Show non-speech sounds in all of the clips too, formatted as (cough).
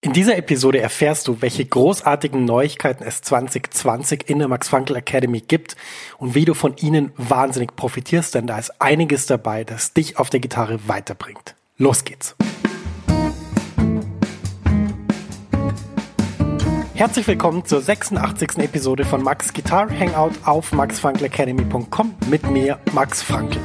In dieser Episode erfährst du, welche großartigen Neuigkeiten es 2020 in der Max Frankl Academy gibt und wie du von ihnen wahnsinnig profitierst, denn da ist einiges dabei, das dich auf der Gitarre weiterbringt. Los geht's! Herzlich willkommen zur 86. Episode von Max Guitar Hangout auf maxfrankelacademy.com mit mir, Max Frankl.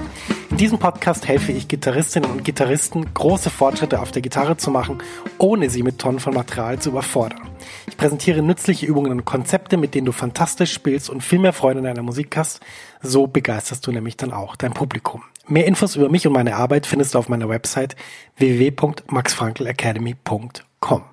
In diesem Podcast helfe ich Gitarristinnen und Gitarristen, große Fortschritte auf der Gitarre zu machen, ohne sie mit Tonnen von Material zu überfordern. Ich präsentiere nützliche Übungen und Konzepte, mit denen du fantastisch spielst und viel mehr Freude in deiner Musik hast. So begeisterst du nämlich dann auch dein Publikum. Mehr Infos über mich und meine Arbeit findest du auf meiner Website www.maxfrankelacademy.com.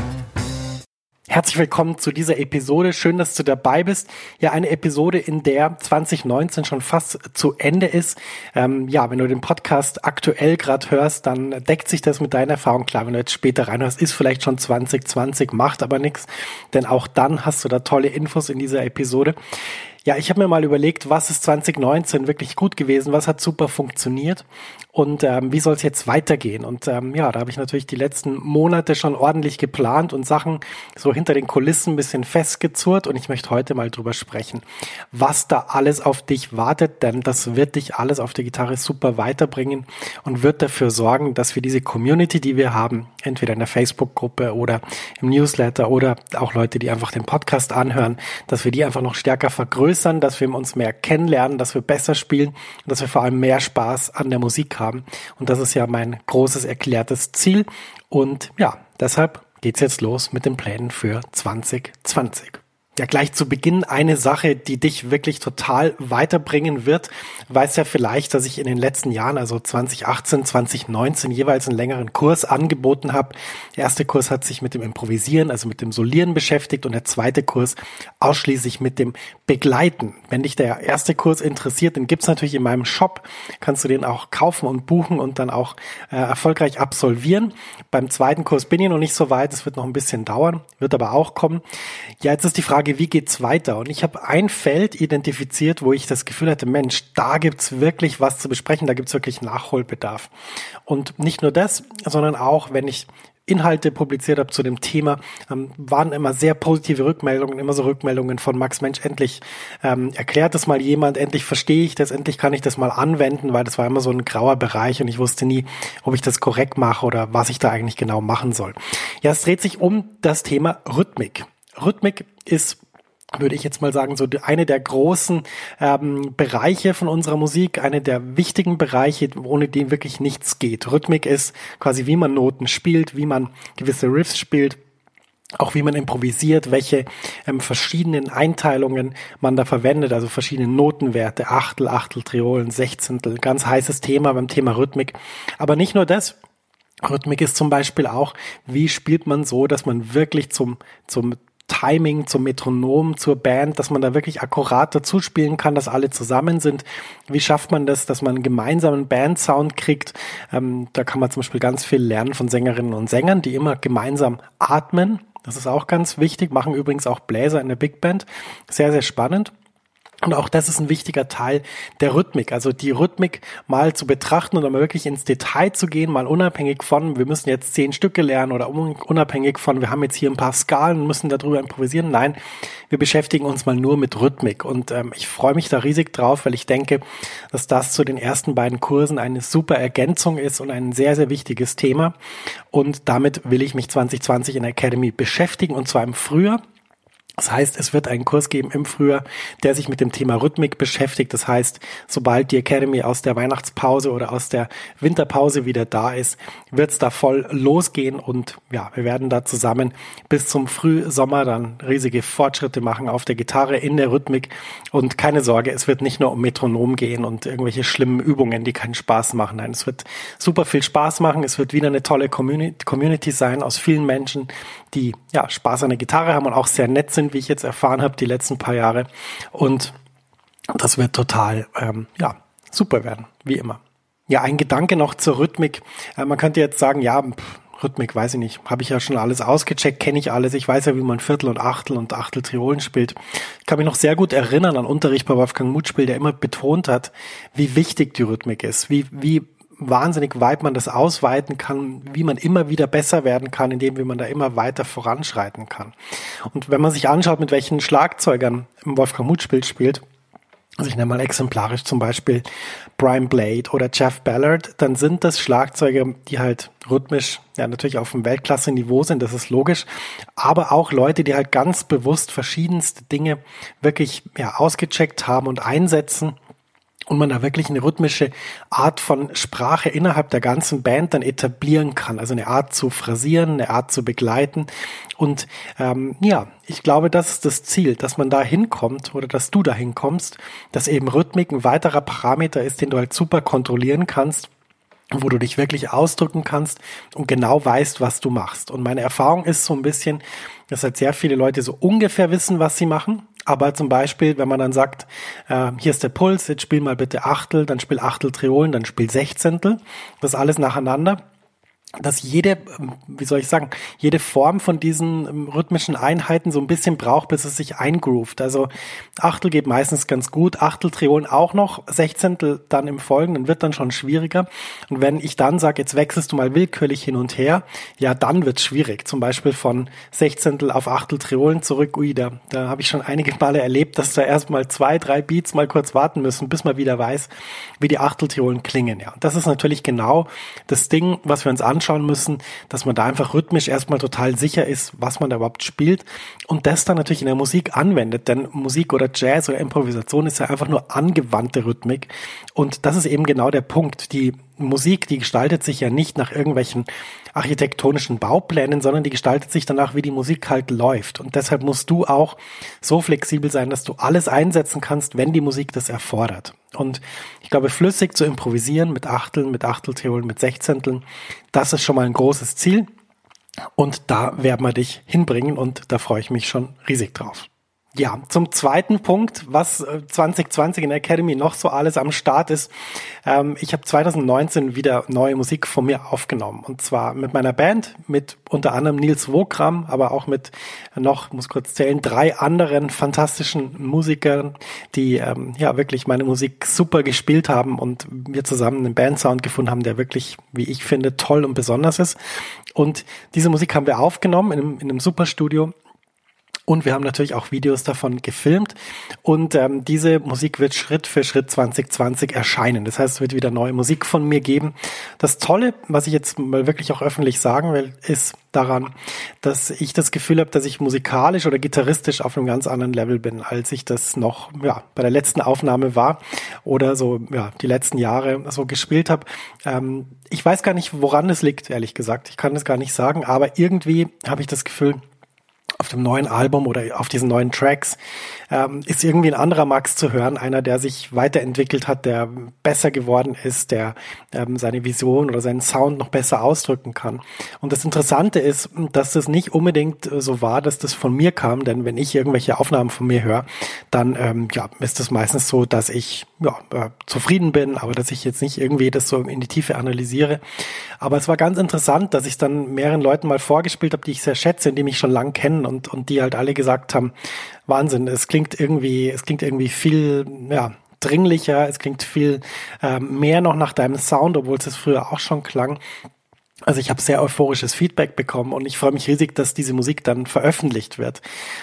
Herzlich willkommen zu dieser Episode. Schön, dass du dabei bist. Ja, eine Episode, in der 2019 schon fast zu Ende ist. Ähm, ja, wenn du den Podcast aktuell gerade hörst, dann deckt sich das mit deiner Erfahrung. Klar, wenn du jetzt später reinhörst, ist vielleicht schon 2020, macht aber nichts, denn auch dann hast du da tolle Infos in dieser Episode. Ja, ich habe mir mal überlegt, was ist 2019 wirklich gut gewesen, was hat super funktioniert und ähm, wie soll es jetzt weitergehen. Und ähm, ja, da habe ich natürlich die letzten Monate schon ordentlich geplant und Sachen so hinter den Kulissen ein bisschen festgezurrt und ich möchte heute mal drüber sprechen, was da alles auf dich wartet, denn das wird dich alles auf der Gitarre super weiterbringen und wird dafür sorgen, dass wir diese Community, die wir haben, entweder in der Facebook-Gruppe oder im Newsletter oder auch Leute, die einfach den Podcast anhören, dass wir die einfach noch stärker vergrößern dass wir uns mehr kennenlernen, dass wir besser spielen und dass wir vor allem mehr Spaß an der Musik haben. Und das ist ja mein großes erklärtes Ziel. Und ja, deshalb geht's jetzt los mit den Plänen für 2020. Ja, gleich zu Beginn eine Sache, die dich wirklich total weiterbringen wird. Weißt ja vielleicht, dass ich in den letzten Jahren, also 2018, 2019, jeweils einen längeren Kurs angeboten habe. Der erste Kurs hat sich mit dem Improvisieren, also mit dem Solieren beschäftigt und der zweite Kurs ausschließlich mit dem Begleiten. Wenn dich der erste Kurs interessiert, den gibt's natürlich in meinem Shop. Kannst du den auch kaufen und buchen und dann auch äh, erfolgreich absolvieren. Beim zweiten Kurs bin ich noch nicht so weit. Es wird noch ein bisschen dauern, wird aber auch kommen. Ja, jetzt ist die Frage, Frage, wie geht's weiter? Und ich habe ein Feld identifiziert, wo ich das Gefühl hatte, Mensch, da gibt's wirklich was zu besprechen, da gibt's wirklich Nachholbedarf. Und nicht nur das, sondern auch, wenn ich Inhalte publiziert habe zu dem Thema, ähm, waren immer sehr positive Rückmeldungen, immer so Rückmeldungen von Max Mensch, endlich ähm, erklärt das mal jemand, endlich verstehe ich das, endlich kann ich das mal anwenden, weil das war immer so ein grauer Bereich und ich wusste nie, ob ich das korrekt mache oder was ich da eigentlich genau machen soll. Ja, es dreht sich um das Thema Rhythmik. Rhythmik ist würde ich jetzt mal sagen, so eine der großen ähm, Bereiche von unserer Musik, eine der wichtigen Bereiche, ohne den wirklich nichts geht. Rhythmik ist quasi, wie man Noten spielt, wie man gewisse Riffs spielt, auch wie man improvisiert, welche ähm, verschiedenen Einteilungen man da verwendet, also verschiedene Notenwerte, Achtel, Achtel, Triolen, Sechzehntel, ganz heißes Thema beim Thema Rhythmik. Aber nicht nur das, Rhythmik ist zum Beispiel auch, wie spielt man so, dass man wirklich zum, zum Timing, zum Metronom, zur Band, dass man da wirklich akkurat dazu spielen kann, dass alle zusammen sind. Wie schafft man das, dass man einen gemeinsamen Bandsound kriegt? Ähm, da kann man zum Beispiel ganz viel lernen von Sängerinnen und Sängern, die immer gemeinsam atmen Das ist auch ganz wichtig. Machen übrigens auch Bläser in der Big Band. Sehr, sehr spannend. Und auch das ist ein wichtiger Teil der Rhythmik. Also die Rhythmik mal zu betrachten und dann wirklich ins Detail zu gehen, mal unabhängig von, wir müssen jetzt zehn Stücke lernen oder unabhängig von, wir haben jetzt hier ein paar Skalen und müssen darüber improvisieren. Nein, wir beschäftigen uns mal nur mit Rhythmik. Und ähm, ich freue mich da riesig drauf, weil ich denke, dass das zu den ersten beiden Kursen eine super Ergänzung ist und ein sehr, sehr wichtiges Thema. Und damit will ich mich 2020 in der Academy beschäftigen und zwar im Frühjahr. Das heißt, es wird einen Kurs geben im Frühjahr, der sich mit dem Thema Rhythmik beschäftigt. Das heißt, sobald die Academy aus der Weihnachtspause oder aus der Winterpause wieder da ist, wird es da voll losgehen und ja, wir werden da zusammen bis zum Frühsommer dann riesige Fortschritte machen auf der Gitarre in der Rhythmik und keine Sorge, es wird nicht nur um Metronom gehen und irgendwelche schlimmen Übungen, die keinen Spaß machen. Nein, es wird super viel Spaß machen. Es wird wieder eine tolle Community sein aus vielen Menschen, die ja Spaß an der Gitarre haben und auch sehr nett sind, wie ich jetzt erfahren habe, die letzten paar Jahre. Und das wird total ähm, ja super werden, wie immer. Ja, ein Gedanke noch zur Rhythmik. Äh, man könnte jetzt sagen, ja, pff, Rhythmik, weiß ich nicht, habe ich ja schon alles ausgecheckt, kenne ich alles. Ich weiß ja, wie man Viertel und Achtel und Achtel Triolen spielt. Ich kann mich noch sehr gut erinnern an Unterricht bei Wolfgang Mutspiel, der immer betont hat, wie wichtig die Rhythmik ist, wie, wie wahnsinnig weit man das ausweiten kann, wie man immer wieder besser werden kann, indem wie man da immer weiter voranschreiten kann. Und wenn man sich anschaut, mit welchen Schlagzeugern Wolfgang Mutspiel spielt, also ich nenne mal exemplarisch zum Beispiel Brian Blade oder Jeff Ballard, dann sind das Schlagzeuge, die halt rhythmisch ja natürlich auf dem Weltklasse-Niveau sind, das ist logisch, aber auch Leute, die halt ganz bewusst verschiedenste Dinge wirklich ja ausgecheckt haben und einsetzen und man da wirklich eine rhythmische Art von Sprache innerhalb der ganzen Band dann etablieren kann. Also eine Art zu phrasieren, eine Art zu begleiten. Und ähm, ja, ich glaube, das ist das Ziel, dass man da hinkommt oder dass du da hinkommst, dass eben Rhythmik ein weiterer Parameter ist, den du halt super kontrollieren kannst wo du dich wirklich ausdrücken kannst und genau weißt, was du machst. Und meine Erfahrung ist so ein bisschen, dass halt sehr viele Leute so ungefähr wissen, was sie machen, aber zum Beispiel, wenn man dann sagt, äh, hier ist der Puls, jetzt spiel mal bitte Achtel, dann spiel Achtel Triolen, dann spiel Sechzehntel, das alles nacheinander dass jede, ähm, wie soll ich sagen, jede Form von diesen ähm, rhythmischen Einheiten so ein bisschen braucht, bis es sich eingroovt. Also Achtel geht meistens ganz gut, Achteltriolen auch noch, Sechzehntel dann im Folgenden wird dann schon schwieriger. Und wenn ich dann sage, jetzt wechselst du mal willkürlich hin und her, ja, dann wird schwierig. Zum Beispiel von Sechzehntel auf Achteltriolen zurück, ui, da, da habe ich schon einige Male erlebt, dass da erst mal zwei, drei Beats mal kurz warten müssen, bis man wieder weiß, wie die Achteltriolen klingen. Ja, das ist natürlich genau das Ding, was wir uns anschauen anschauen müssen, dass man da einfach rhythmisch erstmal total sicher ist, was man da überhaupt spielt und das dann natürlich in der Musik anwendet, denn Musik oder Jazz oder Improvisation ist ja einfach nur angewandte Rhythmik und das ist eben genau der Punkt. Die Musik, die gestaltet sich ja nicht nach irgendwelchen architektonischen Bauplänen, sondern die gestaltet sich danach, wie die Musik halt läuft. Und deshalb musst du auch so flexibel sein, dass du alles einsetzen kannst, wenn die Musik das erfordert. Und ich glaube, flüssig zu improvisieren mit Achteln, mit Achteltheolen, mit Sechzehnteln, das ist schon mal ein großes Ziel. Und da werden wir dich hinbringen und da freue ich mich schon riesig drauf. Ja, zum zweiten Punkt, was 2020 äh, in der Academy noch so alles am Start ist. Ähm, ich habe 2019 wieder neue Musik von mir aufgenommen. Und zwar mit meiner Band, mit unter anderem Nils Wokram, aber auch mit noch, muss kurz zählen, drei anderen fantastischen Musikern, die ähm, ja wirklich meine Musik super gespielt haben und wir zusammen einen Bandsound gefunden haben, der wirklich, wie ich finde, toll und besonders ist. Und diese Musik haben wir aufgenommen in einem, in einem Superstudio und wir haben natürlich auch Videos davon gefilmt. Und ähm, diese Musik wird Schritt für Schritt 2020 erscheinen. Das heißt, es wird wieder neue Musik von mir geben. Das Tolle, was ich jetzt mal wirklich auch öffentlich sagen will, ist daran, dass ich das Gefühl habe, dass ich musikalisch oder gitarristisch auf einem ganz anderen Level bin, als ich das noch ja, bei der letzten Aufnahme war oder so ja, die letzten Jahre so gespielt habe. Ähm, ich weiß gar nicht, woran es liegt, ehrlich gesagt. Ich kann es gar nicht sagen, aber irgendwie habe ich das Gefühl, auf dem neuen Album oder auf diesen neuen Tracks, ähm, ist irgendwie ein anderer Max zu hören, einer, der sich weiterentwickelt hat, der besser geworden ist, der ähm, seine Vision oder seinen Sound noch besser ausdrücken kann. Und das Interessante ist, dass das nicht unbedingt so war, dass das von mir kam, denn wenn ich irgendwelche Aufnahmen von mir höre, dann ähm, ja, ist es meistens so, dass ich ja, äh, zufrieden bin, aber dass ich jetzt nicht irgendwie das so in die Tiefe analysiere. Aber es war ganz interessant, dass ich dann mehreren Leuten mal vorgespielt habe, die ich sehr schätze, die mich schon lang kennen und, und die halt alle gesagt haben, Wahnsinn, es klingt irgendwie, es klingt irgendwie viel, ja, dringlicher, es klingt viel ähm, mehr noch nach deinem Sound, obwohl es früher auch schon klang. Also ich habe sehr euphorisches Feedback bekommen und ich freue mich riesig, dass diese Musik dann veröffentlicht wird.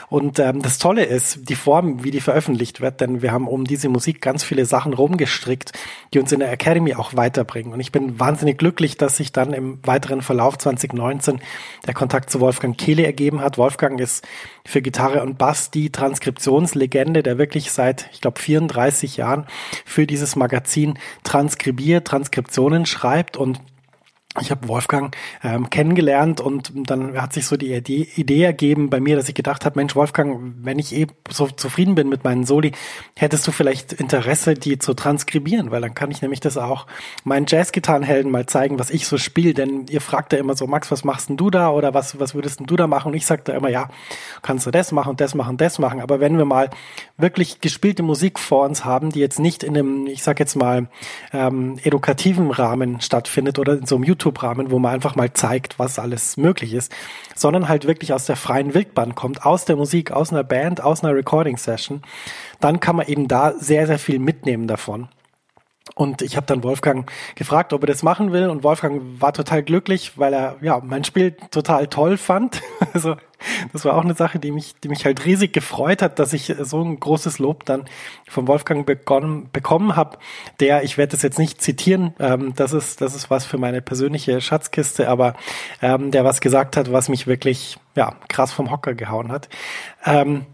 Und ähm, das Tolle ist die Form, wie die veröffentlicht wird, denn wir haben um diese Musik ganz viele Sachen rumgestrickt, die uns in der Academy auch weiterbringen. Und ich bin wahnsinnig glücklich, dass sich dann im weiteren Verlauf 2019 der Kontakt zu Wolfgang Kehle ergeben hat. Wolfgang ist für Gitarre und Bass die Transkriptionslegende, der wirklich seit, ich glaube, 34 Jahren für dieses Magazin transkribiert, Transkriptionen schreibt und ich habe Wolfgang ähm, kennengelernt und dann hat sich so die Idee, Idee ergeben bei mir, dass ich gedacht habe, Mensch, Wolfgang, wenn ich eh so zufrieden bin mit meinen Soli, hättest du vielleicht Interesse, die zu transkribieren, weil dann kann ich nämlich das auch meinen Jazzgitarrenhelden mal zeigen, was ich so spiele, denn ihr fragt ja immer so, Max, was machst denn du da? Oder was, was würdest denn du da machen? Und ich sage da immer, ja, kannst du das machen, das machen, das machen, aber wenn wir mal wirklich gespielte Musik vor uns haben, die jetzt nicht in einem, ich sag jetzt mal, ähm, edukativen Rahmen stattfindet oder in so einem YouTube YouTube-Rahmen, wo man einfach mal zeigt, was alles möglich ist, sondern halt wirklich aus der freien Wildbahn kommt, aus der Musik, aus einer Band, aus einer Recording-Session, dann kann man eben da sehr, sehr viel mitnehmen davon. Und ich habe dann Wolfgang gefragt, ob er das machen will. Und Wolfgang war total glücklich, weil er ja mein Spiel total toll fand. (laughs) Also das war auch eine Sache, die mich, die mich halt riesig gefreut hat, dass ich so ein großes Lob dann von Wolfgang begonnen, bekommen habe. Der, ich werde das jetzt nicht zitieren, ähm, das ist das ist was für meine persönliche Schatzkiste, aber ähm, der was gesagt hat, was mich wirklich ja krass vom Hocker gehauen hat. Ähm,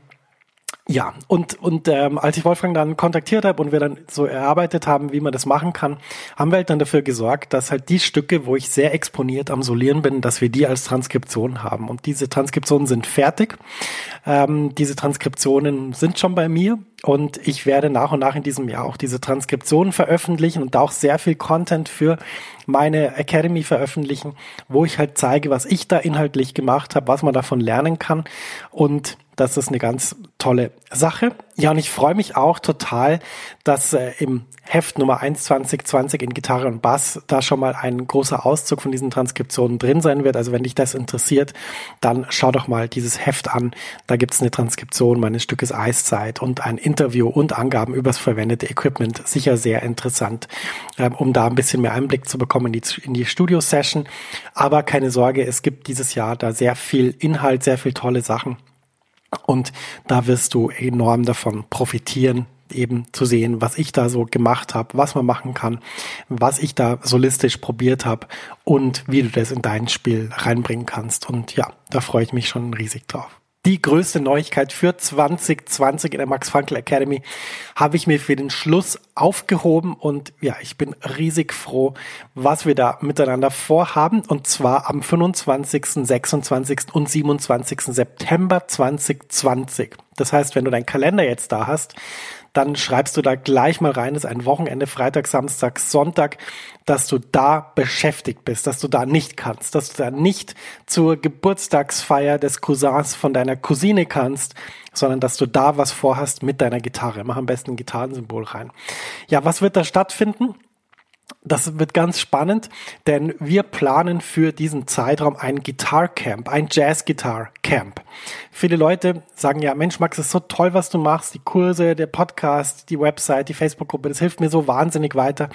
ja, und, und ähm, als ich Wolfgang dann kontaktiert habe und wir dann so erarbeitet haben, wie man das machen kann, haben wir halt dann dafür gesorgt, dass halt die Stücke, wo ich sehr exponiert am Solieren bin, dass wir die als Transkription haben. Und diese Transkriptionen sind fertig. Ähm, diese Transkriptionen sind schon bei mir und ich werde nach und nach in diesem Jahr auch diese Transkriptionen veröffentlichen und auch sehr viel Content für meine Academy veröffentlichen, wo ich halt zeige, was ich da inhaltlich gemacht habe, was man davon lernen kann und das ist eine ganz tolle Sache. Ja, und ich freue mich auch total, dass äh, im Heft Nummer 1 2020 in Gitarre und Bass da schon mal ein großer Auszug von diesen Transkriptionen drin sein wird. Also wenn dich das interessiert, dann schau doch mal dieses Heft an. Da gibt's eine Transkription meines Stückes Eiszeit und ein Interview und Angaben übers verwendete Equipment. Sicher sehr interessant, ähm, um da ein bisschen mehr Einblick zu bekommen in die, in die Studio-Session. Aber keine Sorge, es gibt dieses Jahr da sehr viel Inhalt, sehr viel tolle Sachen und da wirst du enorm davon profitieren, eben zu sehen, was ich da so gemacht habe, was man machen kann, was ich da solistisch probiert habe und wie du das in dein Spiel reinbringen kannst. Und ja, da freue ich mich schon riesig drauf die größte Neuigkeit für 2020 in der Max Frankl Academy habe ich mir für den Schluss aufgehoben und ja, ich bin riesig froh, was wir da miteinander vorhaben und zwar am 25., 26. und 27. September 2020. Das heißt, wenn du deinen Kalender jetzt da hast, dann schreibst du da gleich mal rein, ist ein Wochenende, Freitag, Samstag, Sonntag, dass du da beschäftigt bist, dass du da nicht kannst, dass du da nicht zur Geburtstagsfeier des Cousins von deiner Cousine kannst, sondern dass du da was vorhast mit deiner Gitarre. Mach am besten ein Gitarrensymbol rein. Ja, was wird da stattfinden? Das wird ganz spannend, denn wir planen für diesen Zeitraum ein Guitar Camp, ein Jazz Guitar Camp. Viele Leute sagen ja, Mensch, Max, ist so toll, was du machst, die Kurse, der Podcast, die Website, die Facebook-Gruppe, das hilft mir so wahnsinnig weiter.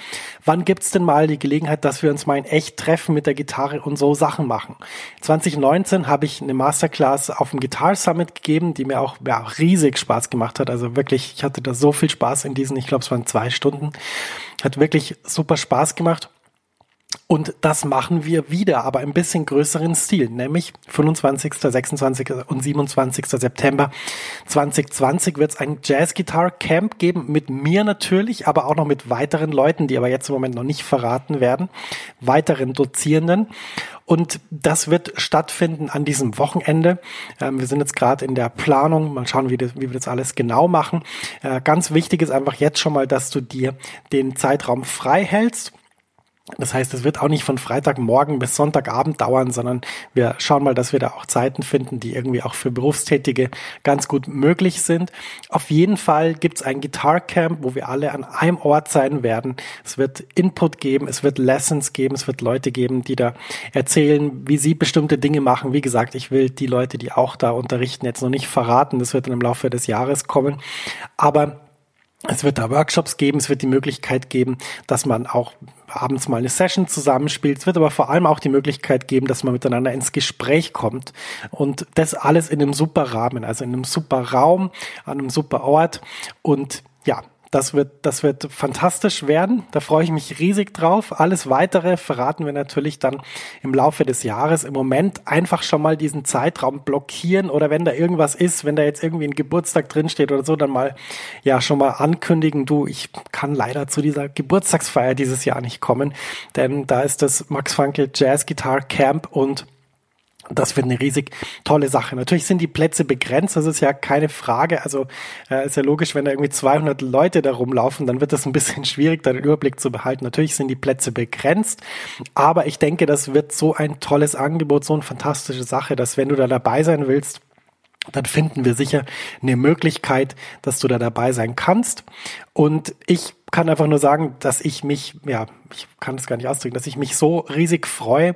Wann gibt's denn mal die Gelegenheit, dass wir uns mal in echt treffen mit der Gitarre und so Sachen machen? 2019 habe ich eine Masterclass auf dem Guitar Summit gegeben, die mir auch ja, riesig Spaß gemacht hat. Also wirklich, ich hatte da so viel Spaß in diesen, ich glaube, es waren zwei Stunden. Hat wirklich super Spaß gemacht. Und das machen wir wieder, aber ein bisschen größeren Stil, nämlich 25., 26. und 27. September 2020 wird es ein Jazz Guitar Camp geben, mit mir natürlich, aber auch noch mit weiteren Leuten, die aber jetzt im Moment noch nicht verraten werden, weiteren Dozierenden. Und das wird stattfinden an diesem Wochenende. Ähm, wir sind jetzt gerade in der Planung. Mal schauen, wie, das, wie wir das alles genau machen. Äh, ganz wichtig ist einfach jetzt schon mal, dass du dir den Zeitraum frei hältst das heißt, es wird auch nicht von Freitagmorgen bis Sonntagabend dauern, sondern wir schauen mal, dass wir da auch Zeiten finden, die irgendwie auch für Berufstätige ganz gut möglich sind. Auf jeden Fall gibt's ein Guitar Camp, wo wir alle an einem Ort sein werden. Es wird Input geben, es wird Lessons geben, es wird Leute geben, die da erzählen, wie sie bestimmte Dinge machen. Wie gesagt, ich will die Leute, die auch da unterrichten, jetzt noch nicht verraten. Das wird dann im Laufe des Jahres kommen. Aber es wird da Workshops geben, es wird die Möglichkeit geben, dass man auch abends mal eine Session zusammenspielt. Es wird aber vor allem auch die Möglichkeit geben, dass man miteinander ins Gespräch kommt. Und das alles in einem super Rahmen, also in einem super Raum, an einem super Ort. Und ja, das wird, das wird fantastisch werden. Da freue ich mich riesig drauf. Alles weitere verraten wir natürlich dann im Laufe des Jahres. Im Moment einfach schon mal diesen Zeitraum blockieren oder wenn da irgendwas ist, wenn da jetzt irgendwie ein Geburtstag drinsteht oder so, dann mal, ja, schon mal ankündigen. Du, ich kann leider zu dieser Geburtstagsfeier dieses Jahr nicht kommen, denn da ist das Max Frankel Jazz Guitar Camp und das wird eine riesig tolle Sache. Natürlich sind die Plätze begrenzt, das ist ja keine Frage. Also äh, ist ja logisch, wenn da irgendwie 200 Leute da rumlaufen, dann wird das ein bisschen (laughs) schwierig, da den Überblick zu behalten. Natürlich sind die Plätze begrenzt, aber ich denke, das wird so ein tolles Angebot, so eine fantastische Sache, dass wenn du da dabei sein willst, dann finden wir sicher eine Möglichkeit, dass du da dabei sein kannst. Und ich kann einfach nur sagen, dass ich mich, ja, ich kann es gar nicht ausdrücken, dass ich mich so riesig freue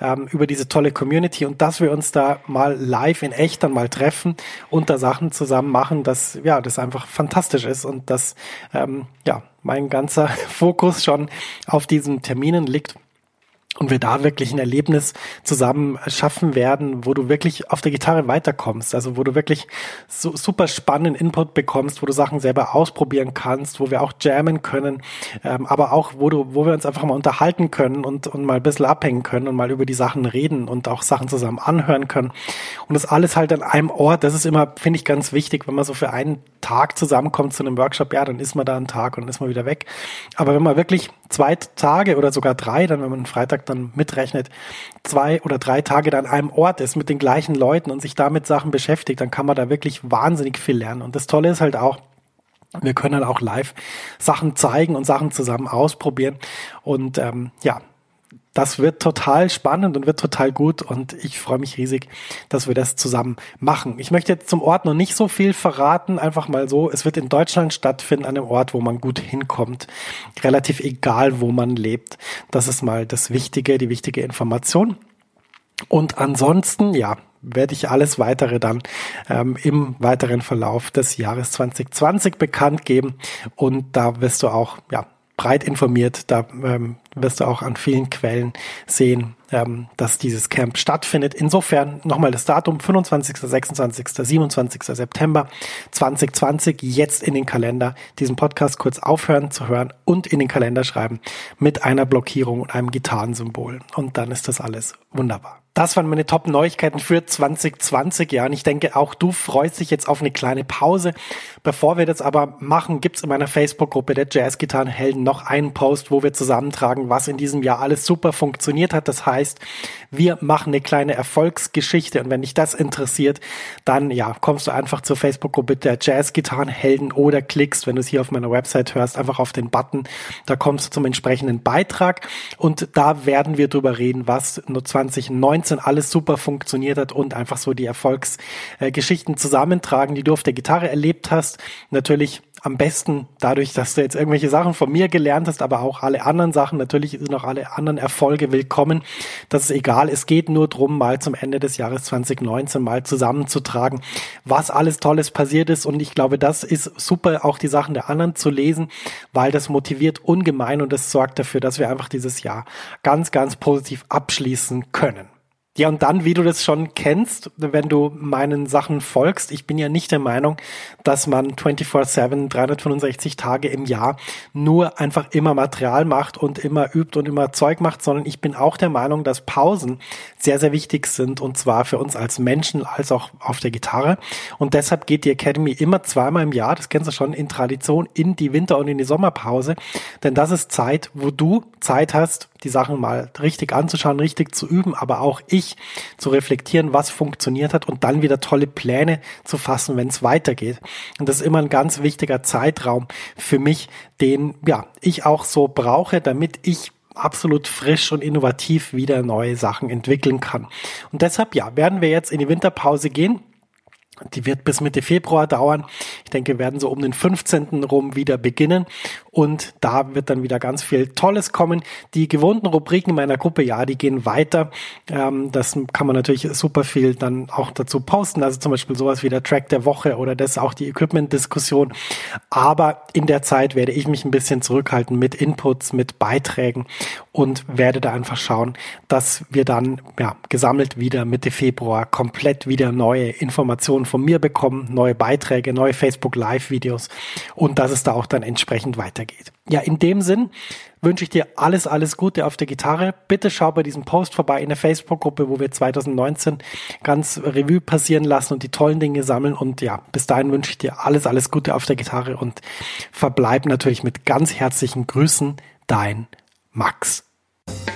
ähm, über diese tolle Community und dass wir uns da mal live in echt dann mal treffen und da Sachen zusammen machen, dass ja, das einfach fantastisch ist und dass ähm, ja mein ganzer (laughs) Fokus schon auf diesen Terminen liegt und wir da wirklich ein Erlebnis zusammen schaffen werden, wo du wirklich auf der Gitarre weiterkommst, also wo du wirklich so super spannenden Input bekommst, wo du Sachen selber ausprobieren kannst, wo wir auch jammen können, ähm, aber auch wo du, wo wir uns einfach mal unterhalten können und, und mal ein bisschen abhängen können und mal über die Sachen reden und auch Sachen zusammen anhören können. Und das alles halt an einem Ort, das ist immer, finde ich, ganz wichtig, wenn man so für einen Tag zusammenkommt zu einem Workshop, ja, dann ist man da einen Tag und dann ist man wieder weg. Aber wenn man wirklich zwei Tage oder sogar drei, dann wenn man einen Freitag dann mitrechnet, zwei oder drei Tage dann an einem Ort ist mit den gleichen Leuten und sich damit Sachen beschäftigt, dann kann man da wirklich wahnsinnig viel lernen. Und das Tolle ist halt auch, wir können halt auch live Sachen zeigen und Sachen zusammen ausprobieren. Und ähm, ja, das wird total spannend und wird total gut und ich freue mich riesig, dass wir das zusammen machen. Ich möchte jetzt zum Ort noch nicht so viel verraten, einfach mal so. Es wird in Deutschland stattfinden, an einem Ort, wo man gut hinkommt. Relativ egal, wo man lebt. Das ist mal das Wichtige, die wichtige Information. Und ansonsten, ja, werde ich alles weitere dann ähm, im weiteren Verlauf des Jahres 2020 bekannt geben. Und da wirst du auch, ja, breit informiert. Da ähm, wirst du auch an vielen Quellen sehen, ähm, dass dieses Camp stattfindet. Insofern nochmal das Datum 25., 26., 27. September 2020 jetzt in den Kalender diesen Podcast kurz aufhören zu hören und in den Kalender schreiben mit einer Blockierung und einem Gitarrensymbol. Und dann ist das alles wunderbar. Das waren meine Top-Neuigkeiten für 2020. Ja, und ich denke, auch du freust dich jetzt auf eine kleine Pause. Bevor wir das aber machen, gibt's in meiner Facebook-Gruppe der Jazz-Gitarrenhelden noch einen Post, wo wir zusammentragen, was in diesem Jahr alles super funktioniert hat. Das heißt, wir machen eine kleine Erfolgsgeschichte. Und wenn dich das interessiert, dann ja, kommst du einfach zur Facebook-Gruppe der Jazz-Gitarrenhelden oder klickst, wenn du es hier auf meiner Website hörst, einfach auf den Button. Da kommst du zum entsprechenden Beitrag. Und da werden wir drüber reden, was nur 2019 2019 alles super funktioniert hat und einfach so die Erfolgsgeschichten zusammentragen, die du auf der Gitarre erlebt hast. Natürlich am besten dadurch, dass du jetzt irgendwelche Sachen von mir gelernt hast, aber auch alle anderen Sachen. Natürlich sind auch alle anderen Erfolge willkommen. Das ist egal. Es geht nur drum, mal zum Ende des Jahres 2019 mal zusammenzutragen, was alles Tolles passiert ist. Und ich glaube, das ist super, auch die Sachen der anderen zu lesen, weil das motiviert ungemein und das sorgt dafür, dass wir einfach dieses Jahr ganz, ganz positiv abschließen können. Ja, und dann, wie du das schon kennst, wenn du meinen Sachen folgst, ich bin ja nicht der Meinung, dass man 24-7, 365 Tage im Jahr nur einfach immer Material macht und immer übt und immer Zeug macht, sondern ich bin auch der Meinung, dass Pausen sehr, sehr wichtig sind und zwar für uns als Menschen als auch auf der Gitarre. Und deshalb geht die Academy immer zweimal im Jahr, das kennst du schon, in Tradition in die Winter- und in die Sommerpause, denn das ist Zeit, wo du Zeit hast, die Sachen mal richtig anzuschauen, richtig zu üben, aber auch ich zu reflektieren, was funktioniert hat und dann wieder tolle Pläne zu fassen, wenn es weitergeht. Und das ist immer ein ganz wichtiger Zeitraum für mich, den ja ich auch so brauche, damit ich absolut frisch und innovativ wieder neue Sachen entwickeln kann. Und deshalb ja, werden wir jetzt in die Winterpause gehen. Die wird bis Mitte Februar dauern. Ich denke, wir werden so um den 15. rum wieder beginnen. Und da wird dann wieder ganz viel Tolles kommen. Die gewohnten Rubriken in meiner Gruppe, ja, die gehen weiter. Ähm, das kann man natürlich super viel dann auch dazu posten. Also zum Beispiel sowas wie der Track der Woche oder das auch die Equipment-Diskussion. Aber in der Zeit werde ich mich ein bisschen zurückhalten mit Inputs, mit Beiträgen und werde da einfach schauen, dass wir dann ja, gesammelt wieder Mitte Februar komplett wieder neue Informationen von mir bekommen, neue Beiträge, neue Facebook Live-Videos und dass es da auch dann entsprechend weitergeht. Ja, in dem Sinn wünsche ich dir alles, alles Gute auf der Gitarre. Bitte schau bei diesem Post vorbei in der Facebook-Gruppe, wo wir 2019 ganz Revue passieren lassen und die tollen Dinge sammeln. Und ja, bis dahin wünsche ich dir alles, alles Gute auf der Gitarre und verbleib natürlich mit ganz herzlichen Grüßen, dein Max. you